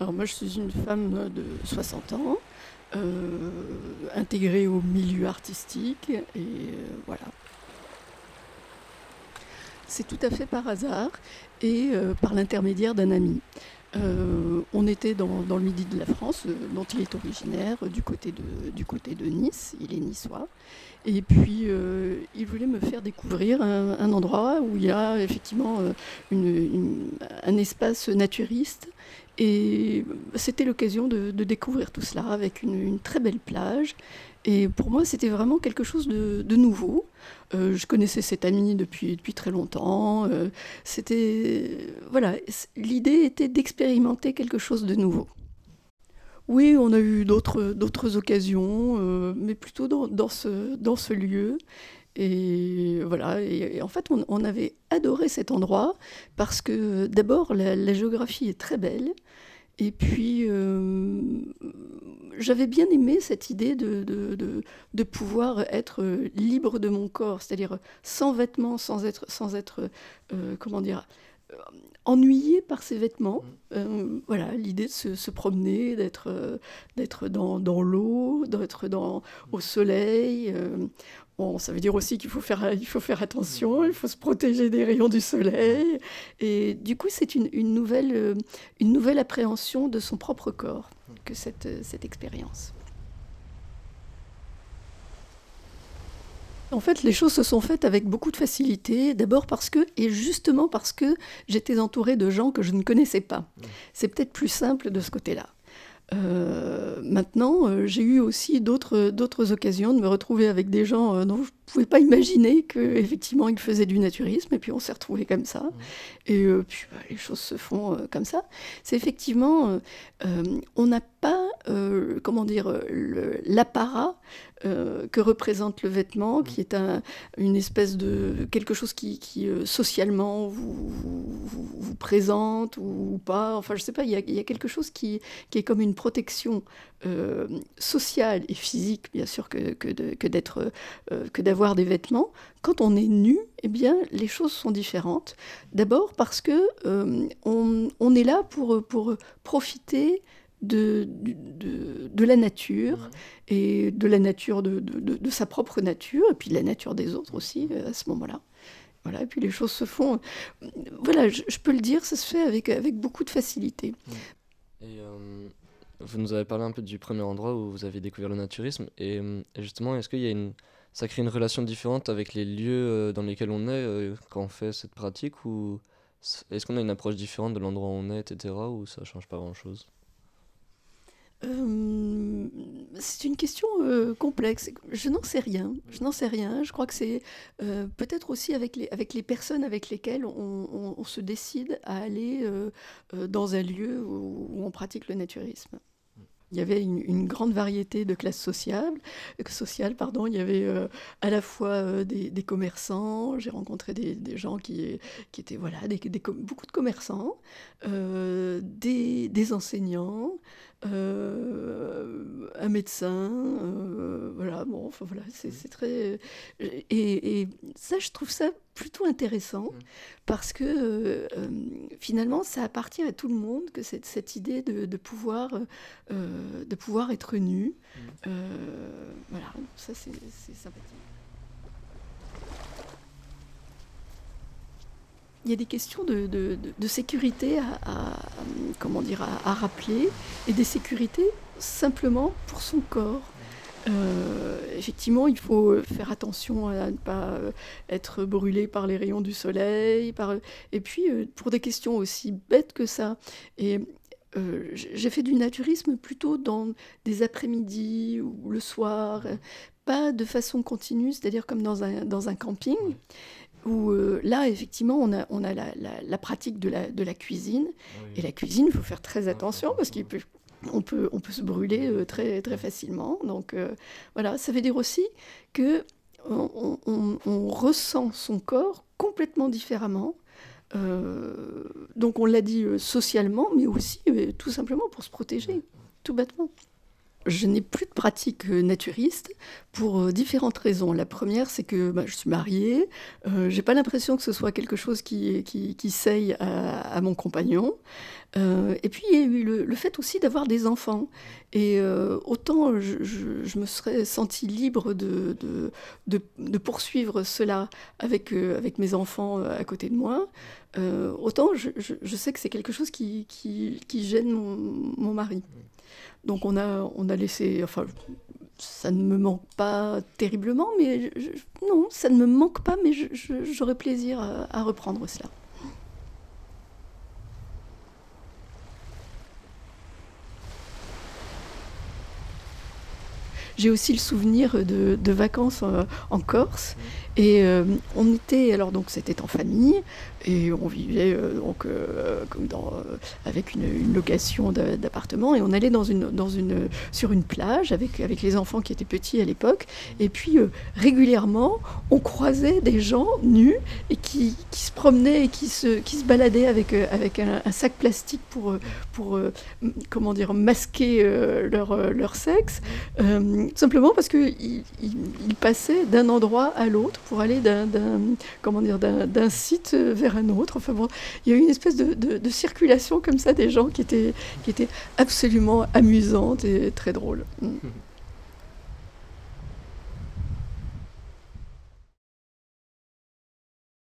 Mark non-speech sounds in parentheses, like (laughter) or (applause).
Alors moi je suis une femme de 60 ans, euh, intégrée au milieu artistique et euh, voilà. C'est tout à fait par hasard et euh, par l'intermédiaire d'un ami. On était dans, le midi de la France, dont il est originaire, du côté de, du côté de Nice, il est niçois. Et puis, il voulait me faire découvrir un, endroit où il y a effectivement un espace naturiste. Et c'était l'occasion de, découvrir tout cela avec une très belle plage et pour moi, c'était vraiment quelque chose de, nouveau. Euh, je connaissais cet ami depuis, depuis très longtemps. Euh, c'était voilà, l'idée était d'expérimenter quelque chose de nouveau. Oui, on a eu d'autres occasions, euh, mais plutôt dans, dans, ce dans ce lieu. Et voilà, et, en fait, on, avait adoré cet endroit parce que d'abord, la, géographie est très belle. Et puis, euh, j'avais bien aimé cette idée de, de, de, pouvoir être libre de mon corps, c'est-à-dire sans vêtements, sans être, sans être euh, comment dire, ennuyé par ses vêtements. Mmh. voilà, l'idée de se, se promener, d'être d'être dans, dans l'eau, d'être dans, au soleil. Bon, ça veut dire aussi qu'il faut faire, il faut faire attention, il faut se protéger des rayons du soleil. Et du coup, c'est une, nouvelle, euh, une nouvelle appréhension de son propre corps que cette, euh, cette expérience. En fait, les choses se sont faites avec beaucoup de facilité, d'abord parce que, et justement parce que j'étais entourée de gens que je ne connaissais pas. C'est peut-être plus simple de ce côté-là. Euh, maintenant, euh, j'ai eu aussi d'autres, occasions de me retrouver avec des gens euh, dont je ne pouvais pas imaginer qu'effectivement ils faisaient du naturisme, et puis on s'est retrouvés comme ça. Et puis bah, les choses se font comme ça. C'est effectivement, on n'a pas, comment dire, l'apparat euh, que représente le vêtement, qui est un, une espèce de quelque chose qui, qui euh, socialement vous, vous, présente ou, pas. Enfin, je sais pas, il y a, y a, quelque chose qui, qui, est comme une protection euh, sociale et physique, bien sûr, que, que d'être, que d'avoir des vêtements. Quand on est nu, eh bien, les choses sont différentes. D'abord parce que on, on, est là pour, pour profiter de, de, de, la nature et de la nature de, de, sa propre nature et puis de la nature des autres aussi euh, à ce moment-là. Voilà, et puis les choses se font. Voilà, je, peux le dire, ça se fait avec, avec beaucoup de facilité. Et euh, vous nous avez parlé un peu du premier endroit où vous avez découvert le naturisme. Et, justement, est-ce qu'il y a une. Ça crée une relation différente avec les lieux euh, dans lesquels on est quand on fait cette pratique Ou est-ce qu'on a une approche différente de l'endroit où on est, etc. Ou ça change pas grand-chose? Euh, c'est une question euh, complexe. Je n'en sais rien. Je n'en sais rien. Je crois que c'est euh, peut-être aussi avec les, avec les personnes avec lesquelles on, se décide à aller dans un lieu où, on pratique le naturisme. Il y avait une, grande variété de classes sociales. sociales pardon. Il y avait à la fois des, commerçants, j'ai rencontré des, gens qui, qui étaient voilà, des, beaucoup de commerçants, des, des enseignants, euh, un médecin, euh, voilà, bon, enfin voilà, c'est mmh. très... Et, ça, je trouve ça plutôt intéressant, mmh. parce que euh, finalement, ça appartient à tout le monde, que cette, cette idée de, pouvoir, de pouvoir être nu, mmh. voilà, ça c'est sympathique. il y a des questions de, sécurité à, comment dire, à, rappeler, et des sécurités simplement pour son corps. Euh, effectivement, il faut faire attention à ne pas être brûlé par les rayons du soleil, par... et puis euh, pour des questions aussi bêtes que ça. Et euh, j'ai fait du naturisme plutôt dans des après-midi ou le soir, pas de façon continue, c'est-à-dire comme dans un, dans un camping où euh, là, effectivement, on a, on a la, la, pratique de la, de la cuisine. Et la cuisine, il faut faire très attention parce qu'on peut, on peut, on peut se brûler euh, très, très facilement. Donc euh, voilà, ça veut dire aussi que on, on, ressent son corps complètement différemment. donc on l'a dit socialement, mais aussi tout simplement pour se protéger, tout bêtement. Je n'ai plus de pratique naturiste pour différentes raisons. La première, c'est que bah, je suis mariée, euh, j'ai pas l'impression que ce soit quelque chose qui, qui, seille à, mon compagnon. et puis, il y a eu le, fait aussi d'avoir des enfants. Et autant je, me serais sentie libre de, de, de, poursuivre cela avec, avec mes enfants à côté de moi, autant je, je, sais que c'est quelque chose qui, qui, qui gêne mon, mon mari. Donc on a, on a laissé, enfin, ça ne me manque pas terriblement, mais non, ça ne me manque pas, mais j'aurais plaisir à reprendre cela. J'ai aussi le souvenir de, vacances euh, en, Corse. Et euh, on était, alors donc c'était en famille, et on vivait euh, donc, comme dans, avec une, location d'appartement, et on allait dans une, dans une, sur une plage avec, avec les enfants qui étaient petits à l'époque. Et puis régulièrement, on croisait des gens nus et qui, qui se promenaient et qui se, qui se baladaient avec, avec un, sac plastique pour, pour comment dire, masquer leur, leur sexe simplement parce qu'il il, passait d'un endroit à l'autre pour aller d'un, d'un, site vers un autre. Enfin bon, il y a eu une espèce de, circulation comme ça des gens qui étaient, qui étaient absolument amusantes et très drôles. Mm. (laughs)